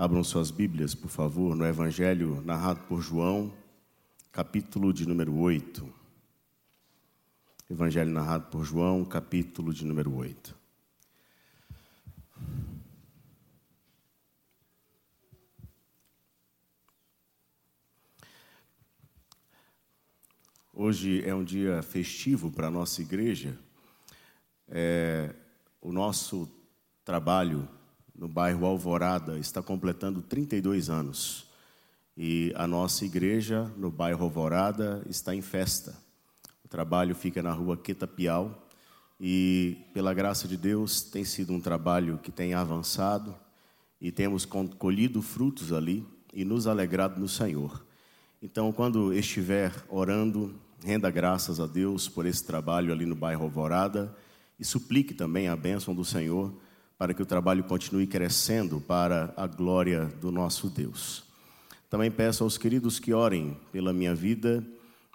Abram suas Bíblias, por favor, no Evangelho narrado por João, capítulo de número 8. Evangelho narrado por João, capítulo de número 8. Hoje é um dia festivo para a nossa igreja. É, o nosso trabalho no bairro Alvorada está completando 32 anos. E a nossa igreja no bairro Alvorada está em festa. O trabalho fica na rua Quetapiau e, pela graça de Deus, tem sido um trabalho que tem avançado e temos colhido frutos ali e nos alegrado no Senhor. Então, quando estiver orando, renda graças a Deus por esse trabalho ali no bairro Alvorada e suplique também a bênção do Senhor para que o trabalho continue crescendo para a glória do nosso Deus. Também peço aos queridos que orem pela minha vida.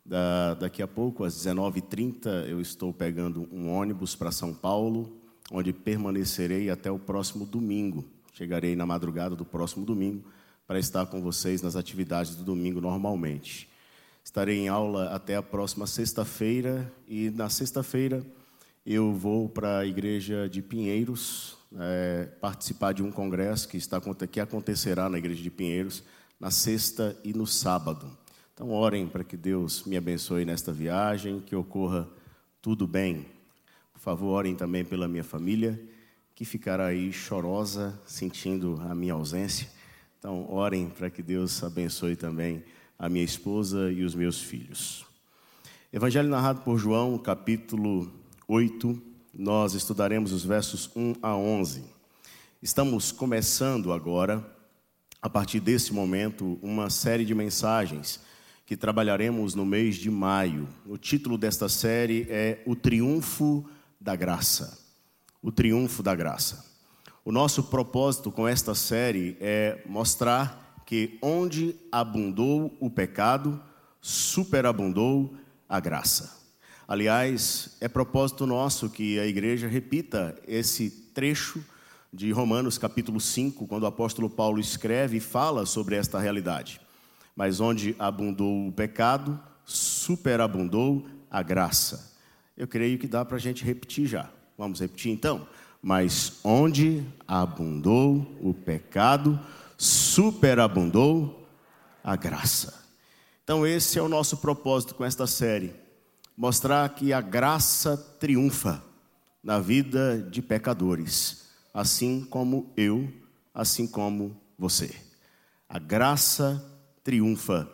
Da, daqui a pouco, às 19h30, eu estou pegando um ônibus para São Paulo, onde permanecerei até o próximo domingo. Chegarei na madrugada do próximo domingo para estar com vocês nas atividades do domingo normalmente. Estarei em aula até a próxima sexta-feira e na sexta-feira eu vou para a igreja de Pinheiros, é, participar de um congresso que, está, que acontecerá na igreja de Pinheiros na sexta e no sábado. Então, orem para que Deus me abençoe nesta viagem, que ocorra tudo bem. Por favor, orem também pela minha família, que ficará aí chorosa, sentindo a minha ausência. Então, orem para que Deus abençoe também a minha esposa e os meus filhos. Evangelho narrado por João, capítulo 8, nós estudaremos os versos 1 a 11. Estamos começando agora, a partir desse momento, uma série de mensagens que trabalharemos no mês de maio. O título desta série é O Triunfo da Graça. O Triunfo da Graça. O nosso propósito com esta série é mostrar que onde abundou o pecado, superabundou a graça. Aliás, é propósito nosso que a igreja repita esse trecho de Romanos capítulo 5, quando o apóstolo Paulo escreve e fala sobre esta realidade. Mas onde abundou o pecado, superabundou a graça. Eu creio que dá para a gente repetir já. Vamos repetir então? Mas onde abundou o pecado, superabundou a graça. Então, esse é o nosso propósito com esta série mostrar que a graça triunfa na vida de pecadores, assim como eu, assim como você. A graça triunfa.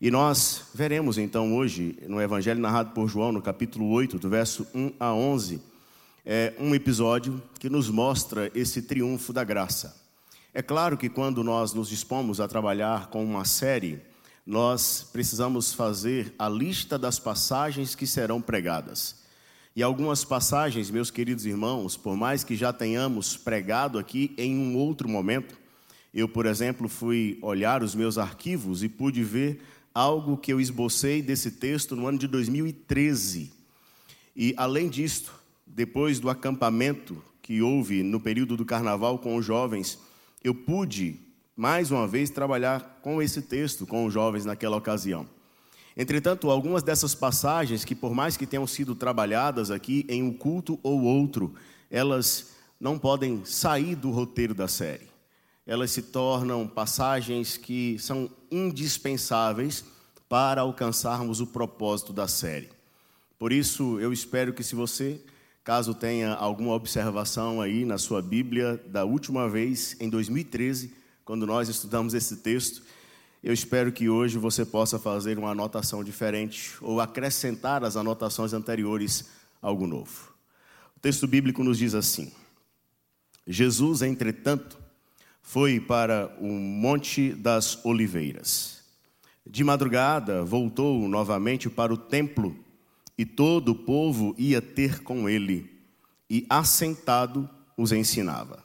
E nós veremos então hoje, no Evangelho narrado por João, no capítulo 8, do verso 1 a 11, é um episódio que nos mostra esse triunfo da graça. É claro que quando nós nos dispomos a trabalhar com uma série, nós precisamos fazer a lista das passagens que serão pregadas. E algumas passagens, meus queridos irmãos, por mais que já tenhamos pregado aqui em um outro momento, eu, por exemplo, fui olhar os meus arquivos e pude ver algo que eu esbocei desse texto no ano de 2013. E, além disto, depois do acampamento que houve no período do carnaval com os jovens, eu pude mais uma vez, trabalhar com esse texto com os jovens naquela ocasião. Entretanto, algumas dessas passagens, que por mais que tenham sido trabalhadas aqui em um culto ou outro, elas não podem sair do roteiro da série. Elas se tornam passagens que são indispensáveis para alcançarmos o propósito da série. Por isso, eu espero que se você, caso tenha alguma observação aí na sua Bíblia da última vez em 2013, quando nós estudamos esse texto. Eu espero que hoje você possa fazer uma anotação diferente ou acrescentar às anotações anteriores algo novo. O texto bíblico nos diz assim: Jesus, entretanto, foi para o Monte das Oliveiras. De madrugada, voltou novamente para o templo e todo o povo ia ter com ele, e assentado os ensinava.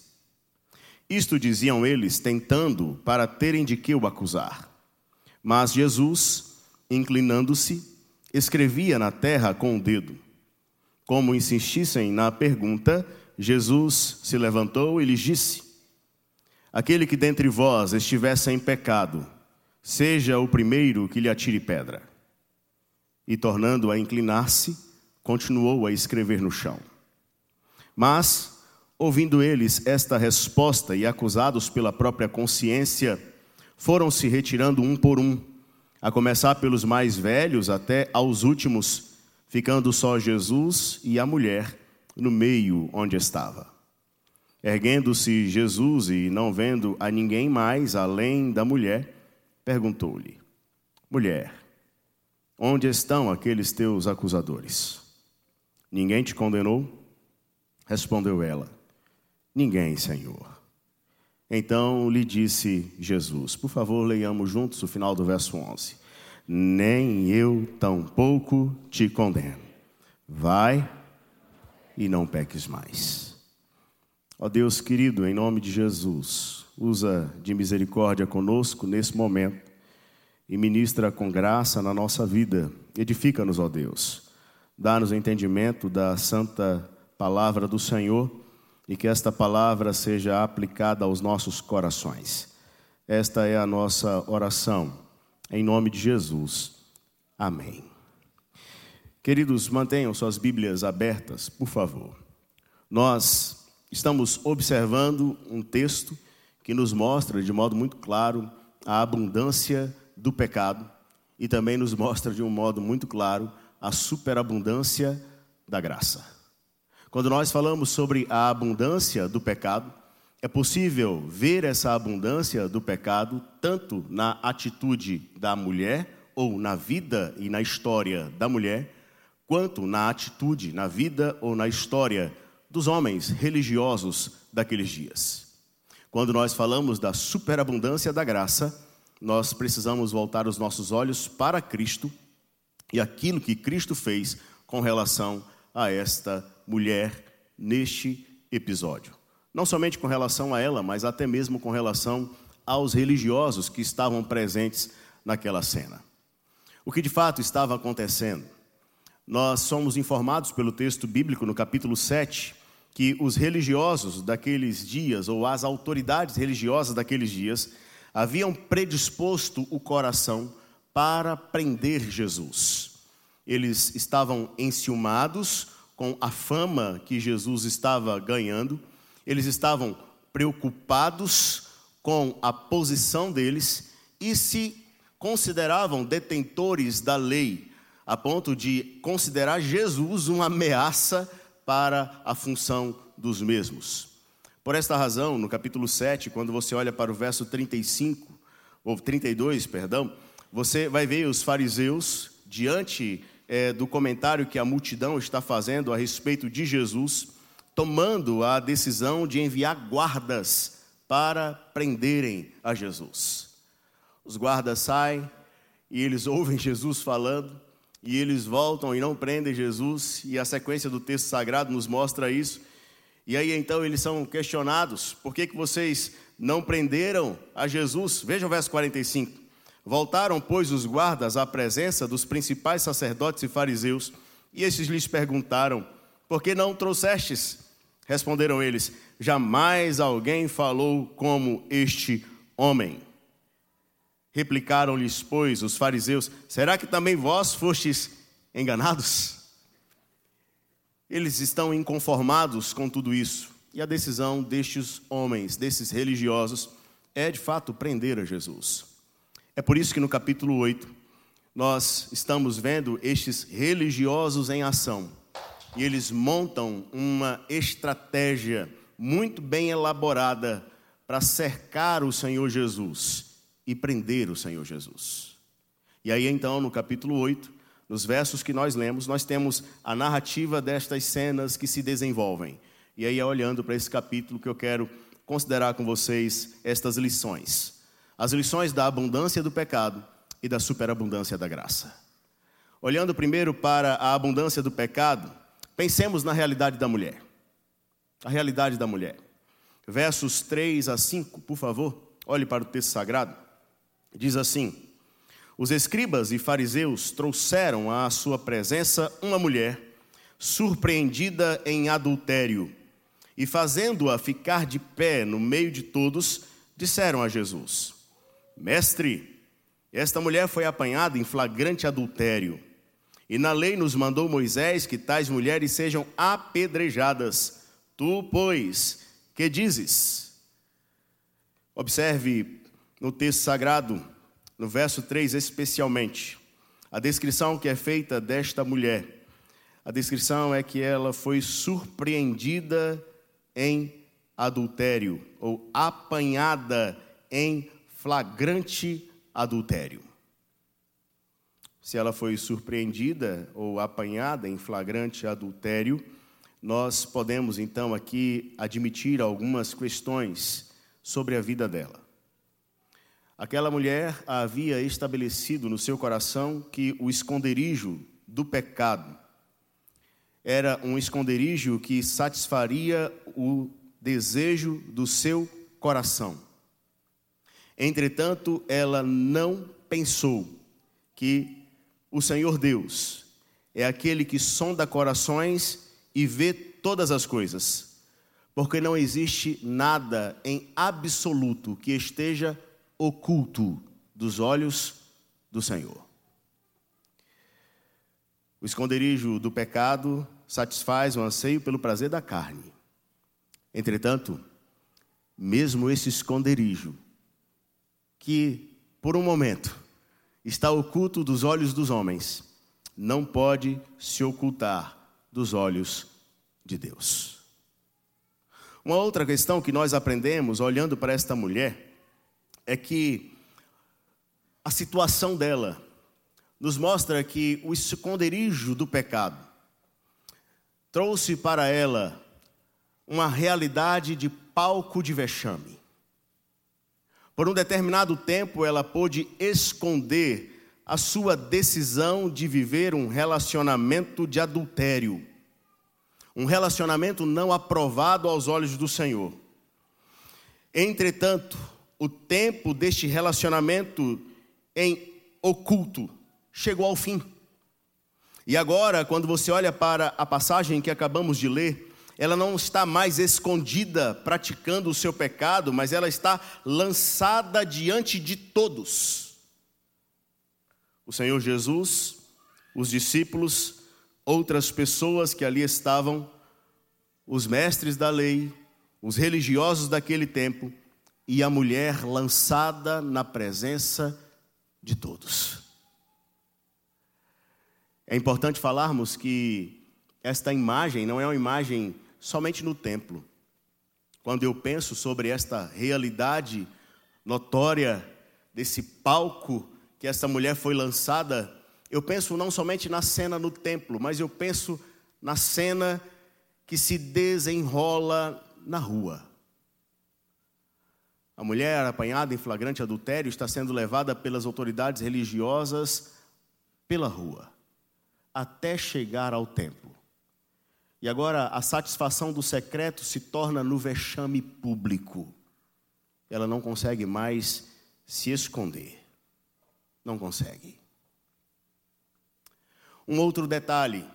Isto diziam eles, tentando para terem de que o acusar. Mas Jesus, inclinando-se, escrevia na terra com o dedo. Como insistissem na pergunta, Jesus se levantou e lhes disse: Aquele que dentre vós estiver sem pecado, seja o primeiro que lhe atire pedra. E tornando a inclinar-se, continuou a escrever no chão. Mas, ouvindo eles esta resposta e acusados pela própria consciência, foram se retirando um por um, a começar pelos mais velhos até aos últimos, ficando só Jesus e a mulher no meio onde estava. Erguendo-se Jesus e não vendo a ninguém mais além da mulher, perguntou-lhe: Mulher, onde estão aqueles teus acusadores? Ninguém te condenou? Respondeu ela: Ninguém, Senhor. Então lhe disse Jesus: Por favor, leiamos juntos o final do verso 11. Nem eu tampouco te condeno. Vai e não peques mais. Ó Deus querido, em nome de Jesus, usa de misericórdia conosco nesse momento e ministra com graça na nossa vida. Edifica-nos, ó Deus. Dá-nos entendimento da santa palavra do Senhor e que esta palavra seja aplicada aos nossos corações. Esta é a nossa oração, em nome de Jesus. Amém. Queridos, mantenham suas Bíblias abertas, por favor. Nós estamos observando um texto que nos mostra de modo muito claro a abundância do pecado e também nos mostra de um modo muito claro a superabundância da graça. Quando nós falamos sobre a abundância do pecado, é possível ver essa abundância do pecado tanto na atitude da mulher, ou na vida e na história da mulher, quanto na atitude, na vida ou na história dos homens religiosos daqueles dias. Quando nós falamos da superabundância da graça, nós precisamos voltar os nossos olhos para Cristo e aquilo que Cristo fez com relação a esta mulher neste episódio. Não somente com relação a ela, mas até mesmo com relação aos religiosos que estavam presentes naquela cena. O que de fato estava acontecendo? Nós somos informados pelo texto bíblico no capítulo 7 que os religiosos daqueles dias, ou as autoridades religiosas daqueles dias, haviam predisposto o coração para prender Jesus. Eles estavam enciumados com a fama que Jesus estava ganhando, eles estavam preocupados com a posição deles e se consideravam detentores da lei, a ponto de considerar Jesus uma ameaça para a função dos mesmos. Por esta razão, no capítulo 7, quando você olha para o verso 35, ou 32, perdão, você vai ver os fariseus diante é, do comentário que a multidão está fazendo a respeito de Jesus, tomando a decisão de enviar guardas para prenderem a Jesus. Os guardas saem e eles ouvem Jesus falando, e eles voltam e não prendem Jesus, e a sequência do texto sagrado nos mostra isso. E aí então eles são questionados: por que, que vocês não prenderam a Jesus? Veja o verso 45. Voltaram, pois, os guardas à presença dos principais sacerdotes e fariseus, e esses lhes perguntaram: Por que não trouxestes? Responderam eles: Jamais alguém falou como este homem. Replicaram-lhes, pois, os fariseus: Será que também vós fostes enganados? Eles estão inconformados com tudo isso. E a decisão destes homens, desses religiosos, é de fato prender a Jesus. É por isso que no capítulo 8 nós estamos vendo estes religiosos em ação. E eles montam uma estratégia muito bem elaborada para cercar o Senhor Jesus e prender o Senhor Jesus. E aí então, no capítulo 8, nos versos que nós lemos, nós temos a narrativa destas cenas que se desenvolvem. E aí é olhando para esse capítulo que eu quero considerar com vocês estas lições. As lições da abundância do pecado e da superabundância da graça. Olhando primeiro para a abundância do pecado, pensemos na realidade da mulher. A realidade da mulher. Versos 3 a 5, por favor, olhe para o texto sagrado. Diz assim: Os escribas e fariseus trouxeram à sua presença uma mulher surpreendida em adultério e, fazendo-a ficar de pé no meio de todos, disseram a Jesus: Mestre, esta mulher foi apanhada em flagrante adultério. E na lei nos mandou Moisés que tais mulheres sejam apedrejadas. Tu, pois, que dizes? Observe no texto sagrado, no verso 3 especialmente, a descrição que é feita desta mulher. A descrição é que ela foi surpreendida em adultério, ou apanhada em flagrante adultério. Se ela foi surpreendida ou apanhada em flagrante adultério, nós podemos então aqui admitir algumas questões sobre a vida dela. Aquela mulher havia estabelecido no seu coração que o esconderijo do pecado era um esconderijo que satisfaria o desejo do seu coração. Entretanto, ela não pensou que o Senhor Deus é aquele que sonda corações e vê todas as coisas, porque não existe nada em absoluto que esteja oculto dos olhos do Senhor. O esconderijo do pecado satisfaz o anseio pelo prazer da carne. Entretanto, mesmo esse esconderijo, que por um momento está oculto dos olhos dos homens, não pode se ocultar dos olhos de Deus. Uma outra questão que nós aprendemos olhando para esta mulher é que a situação dela nos mostra que o esconderijo do pecado trouxe para ela uma realidade de palco de vexame. Por um determinado tempo, ela pôde esconder a sua decisão de viver um relacionamento de adultério, um relacionamento não aprovado aos olhos do Senhor. Entretanto, o tempo deste relacionamento em oculto chegou ao fim. E agora, quando você olha para a passagem que acabamos de ler, ela não está mais escondida praticando o seu pecado, mas ela está lançada diante de todos. O Senhor Jesus, os discípulos, outras pessoas que ali estavam, os mestres da lei, os religiosos daquele tempo e a mulher lançada na presença de todos. É importante falarmos que esta imagem não é uma imagem somente no templo. Quando eu penso sobre esta realidade notória desse palco que essa mulher foi lançada, eu penso não somente na cena no templo, mas eu penso na cena que se desenrola na rua. A mulher apanhada em flagrante adultério está sendo levada pelas autoridades religiosas pela rua, até chegar ao templo. E agora a satisfação do secreto se torna no vexame público. Ela não consegue mais se esconder. Não consegue. Um outro detalhe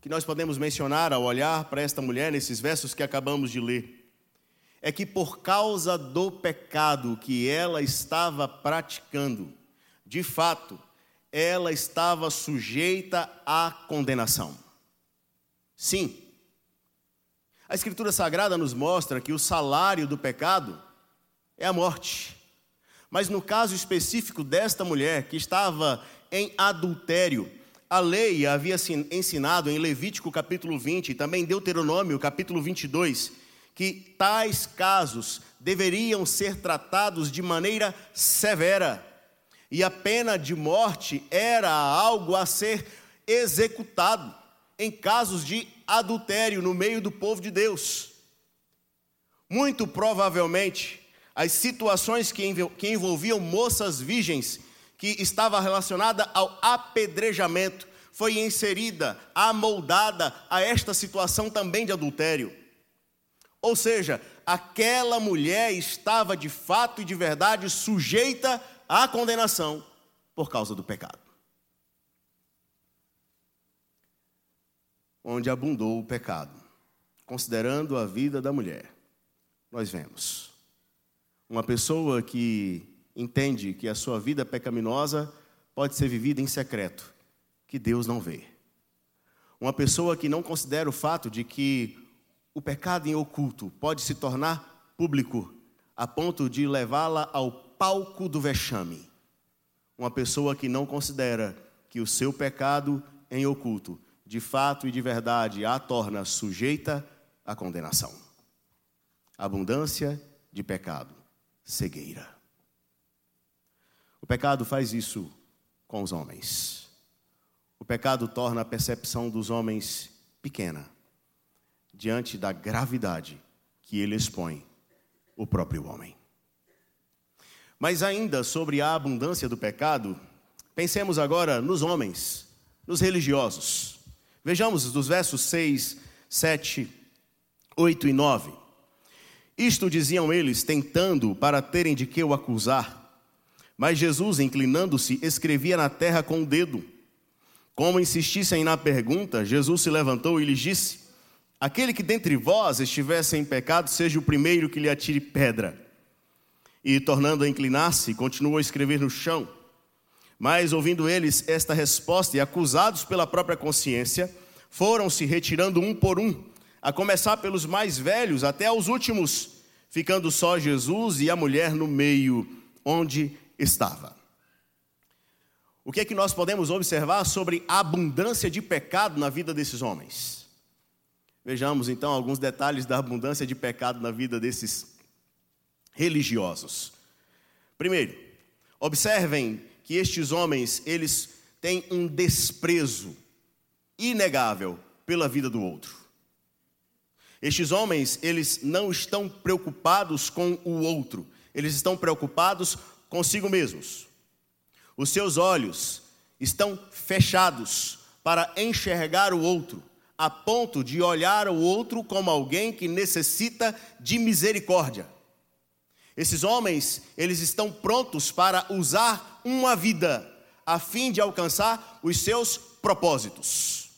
que nós podemos mencionar ao olhar para esta mulher nesses versos que acabamos de ler é que por causa do pecado que ela estava praticando, de fato, ela estava sujeita à condenação. Sim. A Escritura Sagrada nos mostra que o salário do pecado é a morte. Mas no caso específico desta mulher que estava em adultério, a lei havia ensinado em Levítico capítulo 20 e também Deuteronômio capítulo 22 que tais casos deveriam ser tratados de maneira severa e a pena de morte era algo a ser executado em casos de adultério no meio do povo de Deus. Muito provavelmente, as situações que envolviam moças virgens, que estava relacionada ao apedrejamento, foi inserida, amoldada a esta situação também de adultério. Ou seja, aquela mulher estava de fato e de verdade sujeita à condenação por causa do pecado. Onde abundou o pecado, considerando a vida da mulher, nós vemos uma pessoa que entende que a sua vida pecaminosa pode ser vivida em secreto, que Deus não vê. Uma pessoa que não considera o fato de que o pecado em oculto pode se tornar público, a ponto de levá-la ao palco do vexame. Uma pessoa que não considera que o seu pecado em oculto, de fato e de verdade, a torna sujeita à condenação. Abundância de pecado, cegueira. O pecado faz isso com os homens. O pecado torna a percepção dos homens pequena diante da gravidade que ele expõe o próprio homem. Mas ainda sobre a abundância do pecado, pensemos agora nos homens, nos religiosos. Vejamos dos versos 6, 7, 8 e 9. Isto diziam eles, tentando para terem de que o acusar. Mas Jesus, inclinando-se, escrevia na terra com o dedo. Como insistissem na pergunta, Jesus se levantou e lhes disse: Aquele que dentre vós estivesse em pecado, seja o primeiro que lhe atire pedra. E, tornando a inclinar-se, continuou a escrever no chão. Mas, ouvindo eles esta resposta e acusados pela própria consciência, foram se retirando um por um, a começar pelos mais velhos até aos últimos, ficando só Jesus e a mulher no meio, onde estava. O que é que nós podemos observar sobre a abundância de pecado na vida desses homens? Vejamos então alguns detalhes da abundância de pecado na vida desses religiosos. Primeiro, observem que estes homens, eles têm um desprezo inegável pela vida do outro. Estes homens, eles não estão preocupados com o outro, eles estão preocupados consigo mesmos. Os seus olhos estão fechados para enxergar o outro, a ponto de olhar o outro como alguém que necessita de misericórdia. Esses homens, eles estão prontos para usar uma vida a fim de alcançar os seus propósitos.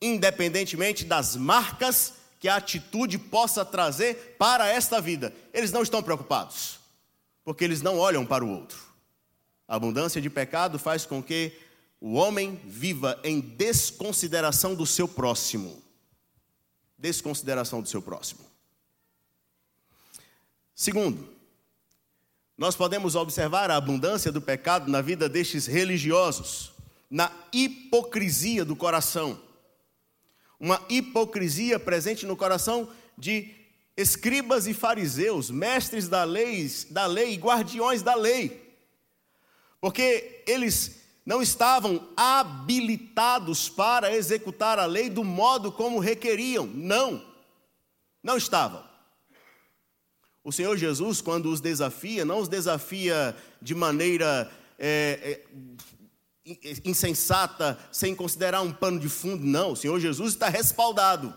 Independentemente das marcas que a atitude possa trazer para esta vida, eles não estão preocupados porque eles não olham para o outro. A abundância de pecado faz com que o homem viva em desconsideração do seu próximo. Desconsideração do seu próximo. Segundo, nós podemos observar a abundância do pecado na vida destes religiosos, na hipocrisia do coração. Uma hipocrisia presente no coração de escribas e fariseus, mestres da lei, da lei, guardiões da lei. Porque eles não estavam habilitados para executar a lei do modo como requeriam. Não. Não estavam. O Senhor Jesus, quando os desafia, não os desafia de maneira é, é, insensata, sem considerar um pano de fundo, não. O Senhor Jesus está respaldado.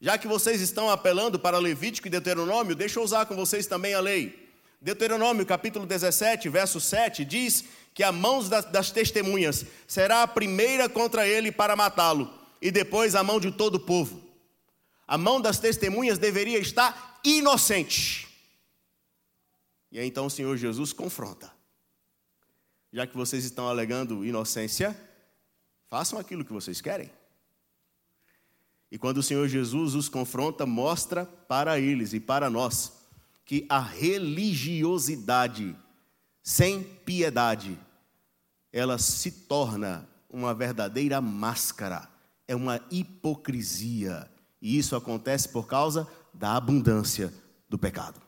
Já que vocês estão apelando para Levítico e Deuteronômio, deixa eu usar com vocês também a lei. Deuteronômio capítulo 17, verso 7 diz que a mão das, das testemunhas será a primeira contra ele para matá-lo, e depois a mão de todo o povo. A mão das testemunhas deveria estar inocente. E aí então o Senhor Jesus confronta. Já que vocês estão alegando inocência, façam aquilo que vocês querem. E quando o Senhor Jesus os confronta, mostra para eles e para nós que a religiosidade sem piedade, ela se torna uma verdadeira máscara, é uma hipocrisia. E isso acontece por causa da abundância do pecado.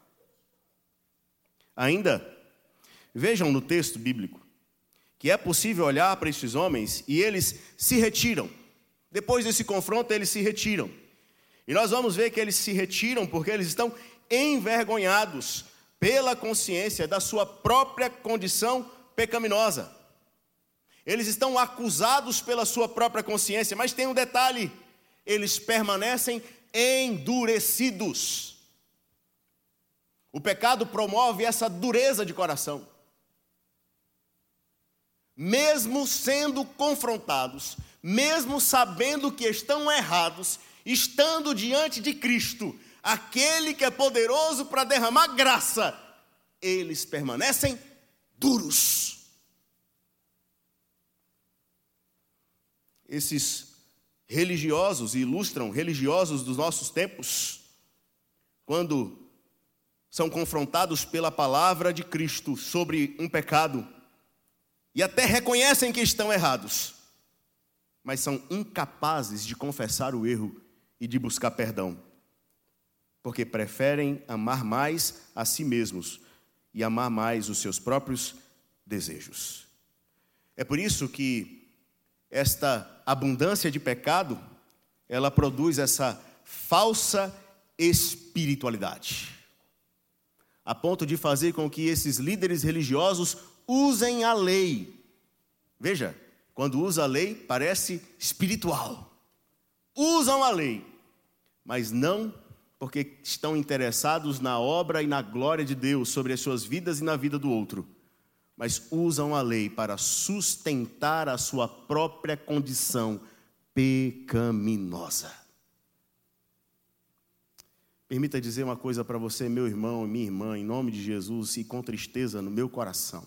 Ainda, vejam no texto bíblico que é possível olhar para estes homens e eles se retiram depois desse confronto, eles se retiram. E nós vamos ver que eles se retiram porque eles estão envergonhados pela consciência da sua própria condição pecaminosa. Eles estão acusados pela sua própria consciência, mas tem um detalhe: eles permanecem endurecidos. O pecado promove essa dureza de coração. Mesmo sendo confrontados, mesmo sabendo que estão errados, estando diante de Cristo, aquele que é poderoso para derramar graça, eles permanecem duros. Esses religiosos ilustram religiosos dos nossos tempos, quando são confrontados pela palavra de Cristo sobre um pecado e até reconhecem que estão errados, mas são incapazes de confessar o erro e de buscar perdão, porque preferem amar mais a si mesmos e amar mais os seus próprios desejos. É por isso que esta abundância de pecado, ela produz essa falsa espiritualidade a ponto de fazer com que esses líderes religiosos usem a lei. Veja, quando usa a lei, parece espiritual. Usam a lei, mas não porque estão interessados na obra e na glória de Deus sobre as suas vidas e na vida do outro, mas usam a lei para sustentar a sua própria condição pecaminosa. Permita dizer uma coisa para você, meu irmão e minha irmã, em nome de Jesus e com tristeza no meu coração.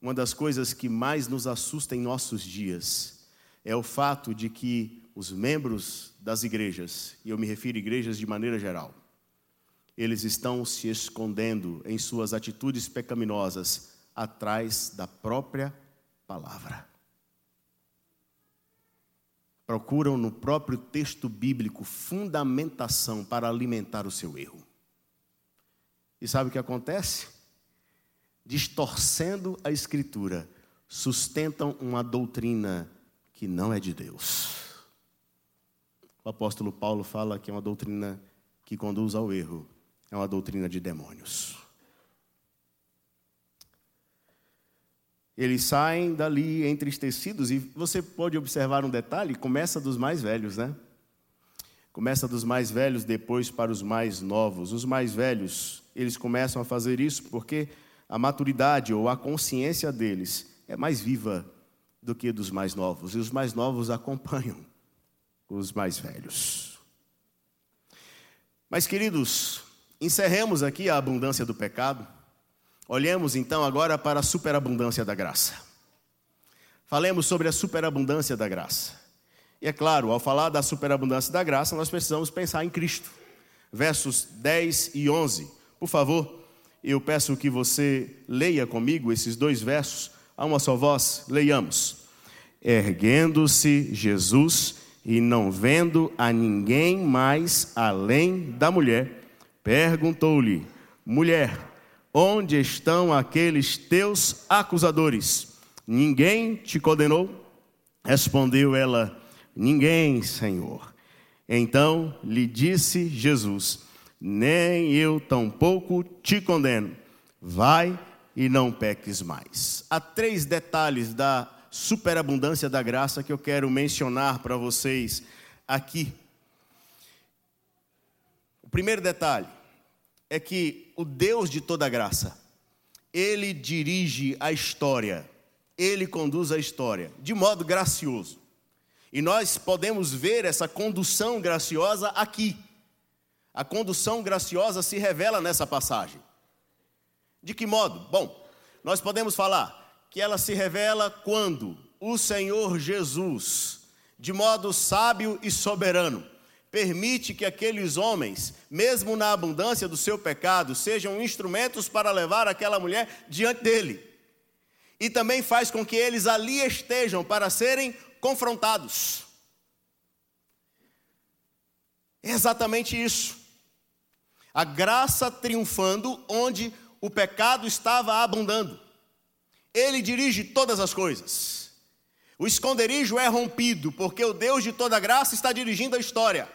Uma das coisas que mais nos assusta em nossos dias é o fato de que os membros das igrejas, e eu me refiro a igrejas de maneira geral, eles estão se escondendo em suas atitudes pecaminosas atrás da própria palavra procuram no próprio texto bíblico fundamentação para alimentar o seu erro. E sabe o que acontece? Distorcendo a Escritura, sustentam uma doutrina que não é de Deus. O apóstolo Paulo fala que é uma doutrina que conduz ao erro, é uma doutrina de demônios. Eles saem dali entristecidos e você pode observar um detalhe: começa dos mais velhos, né? Começa dos mais velhos, depois para os mais novos. Os mais velhos, eles começam a fazer isso porque a maturidade ou a consciência deles é mais viva do que dos mais novos, e os mais novos acompanham os mais velhos. Mas, queridos, encerremos aqui a abundância do pecado. Olhemos então agora para a superabundância da graça. Falemos sobre a superabundância da graça. E é claro, ao falar da superabundância da graça, nós precisamos pensar em Cristo. Versos 10 e 11. Por favor, eu peço que você leia comigo esses dois versos a uma só voz. Leiamos. Erguendo-se Jesus e não vendo a ninguém mais além da mulher, perguntou-lhe: Mulher, Onde estão aqueles teus acusadores? Ninguém te condenou? Respondeu ela: Ninguém, Senhor. Então lhe disse Jesus: Nem eu tampouco te condeno. Vai e não peques mais. Há três detalhes da superabundância da graça que eu quero mencionar para vocês aqui. Primeiro detalhe é que o Deus de toda graça, ele dirige a história, ele conduz a história de modo gracioso. E nós podemos ver essa condução graciosa aqui. A condução graciosa se revela nessa passagem. De que modo? Bom, nós podemos falar que ela se revela quando o Senhor Jesus, de modo sábio e soberano, permite que aqueles homens, mesmo na abundância do seu pecado, sejam instrumentos para levar aquela mulher diante dele. E também faz com que eles ali estejam para serem confrontados. É exatamente isso. A graça triunfando onde o pecado estava abundando. Ele dirige todas as coisas. O esconderijo é rompido, porque o Deus de toda graça está dirigindo a história.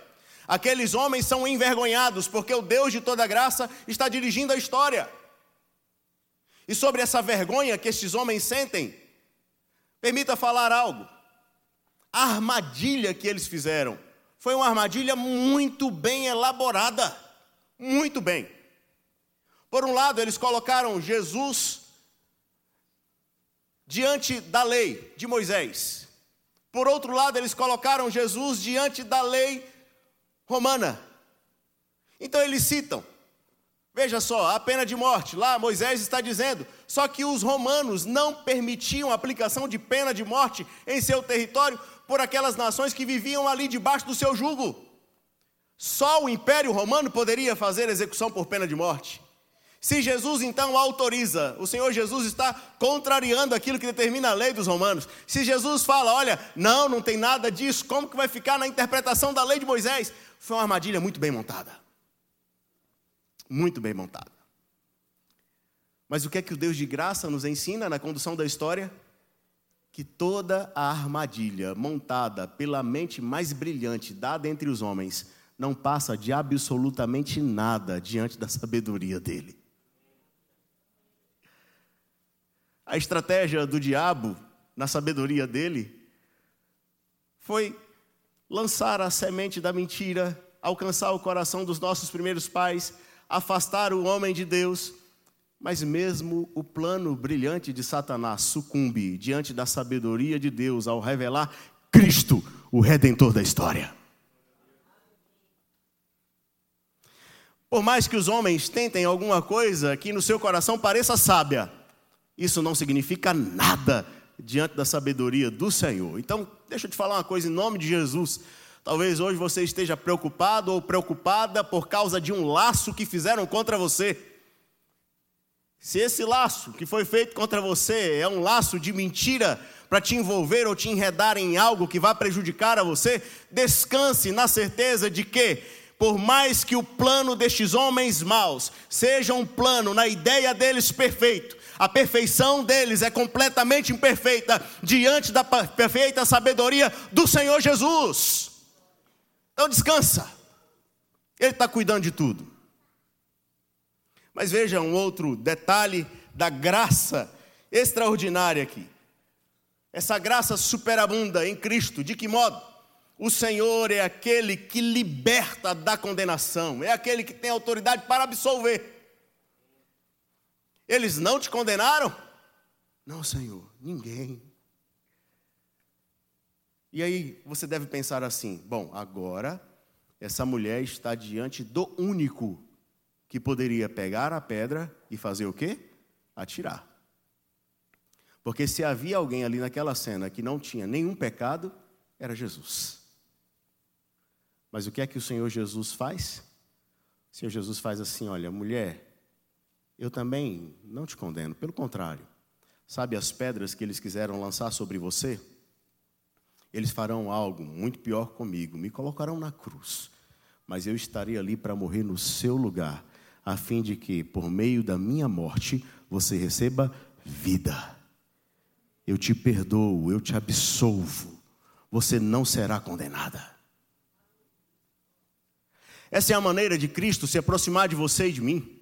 Aqueles homens são envergonhados, porque o Deus de toda graça está dirigindo a história. E sobre essa vergonha que estes homens sentem, permita falar algo. A armadilha que eles fizeram foi uma armadilha muito bem elaborada. Muito bem. Por um lado, eles colocaram Jesus diante da lei de Moisés. Por outro lado, eles colocaram Jesus diante da lei romana. Então eles citam, veja só, a pena de morte, lá Moisés está dizendo, só que os romanos não permitiam a aplicação de pena de morte em seu território por aquelas nações que viviam ali debaixo do seu jugo. Só o Império Romano poderia fazer execução por pena de morte. Se Jesus então autoriza, o Senhor Jesus está contrariando aquilo que determina a lei dos romanos. Se Jesus fala, olha, não, não tem nada disso, como que vai ficar na interpretação da lei de Moisés? Foi uma armadilha muito bem montada. Muito bem montada. Mas o que é que o Deus de graça nos ensina na condução da história? Que toda a armadilha montada pela mente mais brilhante dada entre os homens não passa de absolutamente nada diante da sabedoria dele. A estratégia do diabo, na sabedoria dele, foi lançar a semente da mentira, alcançar o coração dos nossos primeiros pais, afastar o homem de Deus. Mas mesmo o plano brilhante de Satanás sucumbe diante da sabedoria de Deus ao revelar Cristo, o redentor da história. Por mais que os homens tentem alguma coisa que no seu coração pareça sábia, isso não significa nada diante da sabedoria do Senhor. Então, deixa eu te falar uma coisa em nome de Jesus. Talvez hoje você esteja preocupado ou preocupada por causa de um laço que fizeram contra você. Se esse laço que foi feito contra você é um laço de mentira para te envolver ou te enredar em algo que vai prejudicar a você, descanse na certeza de que por mais que o plano destes homens maus seja um plano na ideia deles perfeito, a perfeição deles é completamente imperfeita diante da perfeita sabedoria do Senhor Jesus. Então descansa, Ele está cuidando de tudo. Mas veja um outro detalhe da graça extraordinária aqui. Essa graça superabunda em Cristo, de que modo? O Senhor é aquele que liberta da condenação, é aquele que tem autoridade para absolver. Eles não te condenaram? Não, Senhor, ninguém. E aí você deve pensar assim: bom, agora essa mulher está diante do único que poderia pegar a pedra e fazer o quê? Atirar. Porque se havia alguém ali naquela cena que não tinha nenhum pecado, era Jesus. Mas o que é que o Senhor Jesus faz? O Senhor Jesus faz assim: olha, mulher, eu também não te condeno, pelo contrário. Sabe as pedras que eles quiseram lançar sobre você? Eles farão algo muito pior comigo, me colocarão na cruz, mas eu estarei ali para morrer no seu lugar, a fim de que, por meio da minha morte, você receba vida. Eu te perdoo, eu te absolvo, você não será condenada. Essa é a maneira de Cristo se aproximar de você e de mim.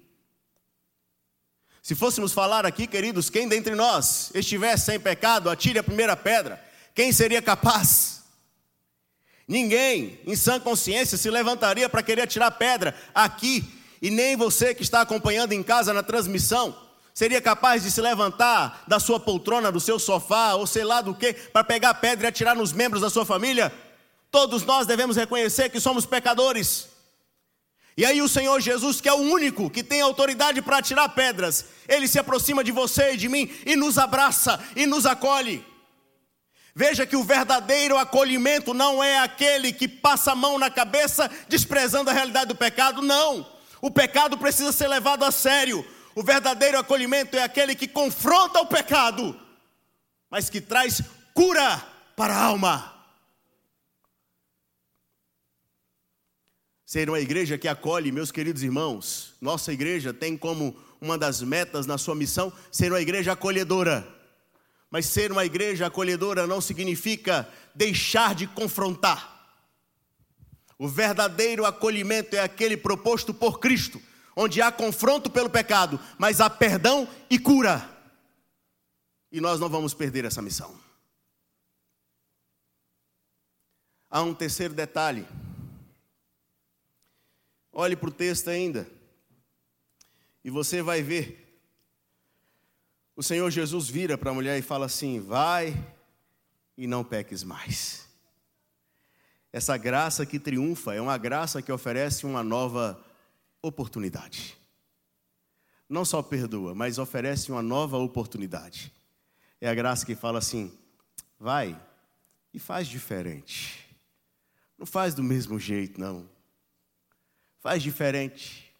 Se fôssemos falar aqui, queridos, quem dentre nós estivesse sem pecado, atire a primeira pedra. Quem seria capaz? Ninguém, em sã consciência, se levantaria para querer atirar pedra aqui, e nem você que está acompanhando em casa na transmissão, seria capaz de se levantar da sua poltrona, do seu sofá, ou sei lá do que, para pegar pedra e atirar nos membros da sua família? Todos nós devemos reconhecer que somos pecadores. E aí o Senhor Jesus, que é o único que tem autoridade para tirar pedras, ele se aproxima de você e de mim e nos abraça e nos acolhe. Veja que o verdadeiro acolhimento não é aquele que passa a mão na cabeça desprezando a realidade do pecado, não. O pecado precisa ser levado a sério. O verdadeiro acolhimento é aquele que confronta o pecado, mas que traz cura para a alma. Ser uma igreja que acolhe, meus queridos irmãos. Nossa igreja tem como uma das metas na sua missão ser uma igreja acolhedora. Mas ser uma igreja acolhedora não significa deixar de confrontar. O verdadeiro acolhimento é aquele proposto por Cristo, onde há confronto pelo pecado, mas há perdão e cura. E nós não vamos perder essa missão. Há um terceiro detalhe. Olhe para o texto ainda. E você vai ver. O Senhor Jesus vira para a mulher e fala assim: Vai e não peques mais. Essa graça que triunfa é uma graça que oferece uma nova oportunidade. Não só perdoa, mas oferece uma nova oportunidade. É a graça que fala assim: vai e faz diferente. Não faz do mesmo jeito, não. Faz diferente.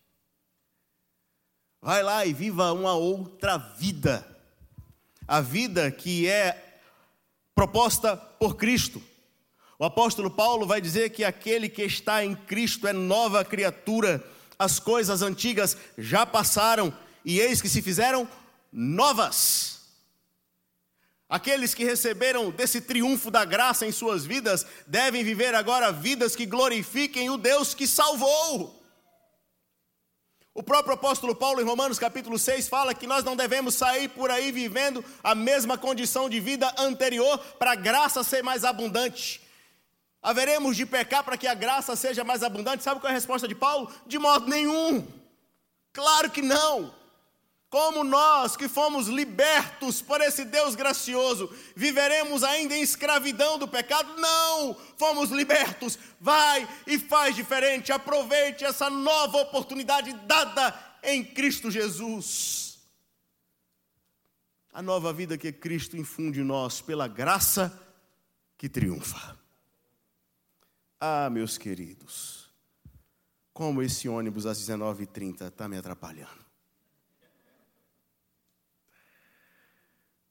Vai lá e viva uma outra vida. A vida que é proposta por Cristo. O apóstolo Paulo vai dizer que aquele que está em Cristo é nova criatura. As coisas antigas já passaram e eis que se fizeram novas. Aqueles que receberam desse triunfo da graça em suas vidas devem viver agora vidas que glorifiquem o Deus que salvou. O próprio apóstolo Paulo, em Romanos capítulo 6, fala que nós não devemos sair por aí vivendo a mesma condição de vida anterior para a graça ser mais abundante. Haveremos de pecar para que a graça seja mais abundante? Sabe qual é a resposta de Paulo? De modo nenhum. Claro que não. Como nós que fomos libertos por esse Deus gracioso, viveremos ainda em escravidão do pecado? Não! Fomos libertos. Vai e faz diferente. Aproveite essa nova oportunidade dada em Cristo Jesus. A nova vida que Cristo infunde em nós pela graça que triunfa. Ah, meus queridos, como esse ônibus às 19h30 está me atrapalhando.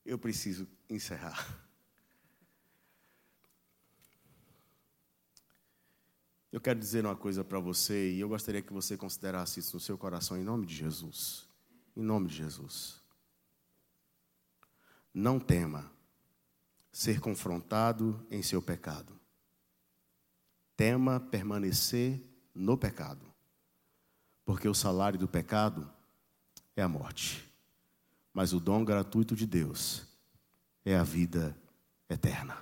Eu preciso encerrar. Eu quero dizer uma coisa para você e eu gostaria que você considerasse isso no seu coração em nome de Jesus. Em nome de Jesus. Não tema ser confrontado em seu pecado. Tema permanecer no pecado. Porque o salário do pecado é a morte mas o dom gratuito de Deus é a vida eterna.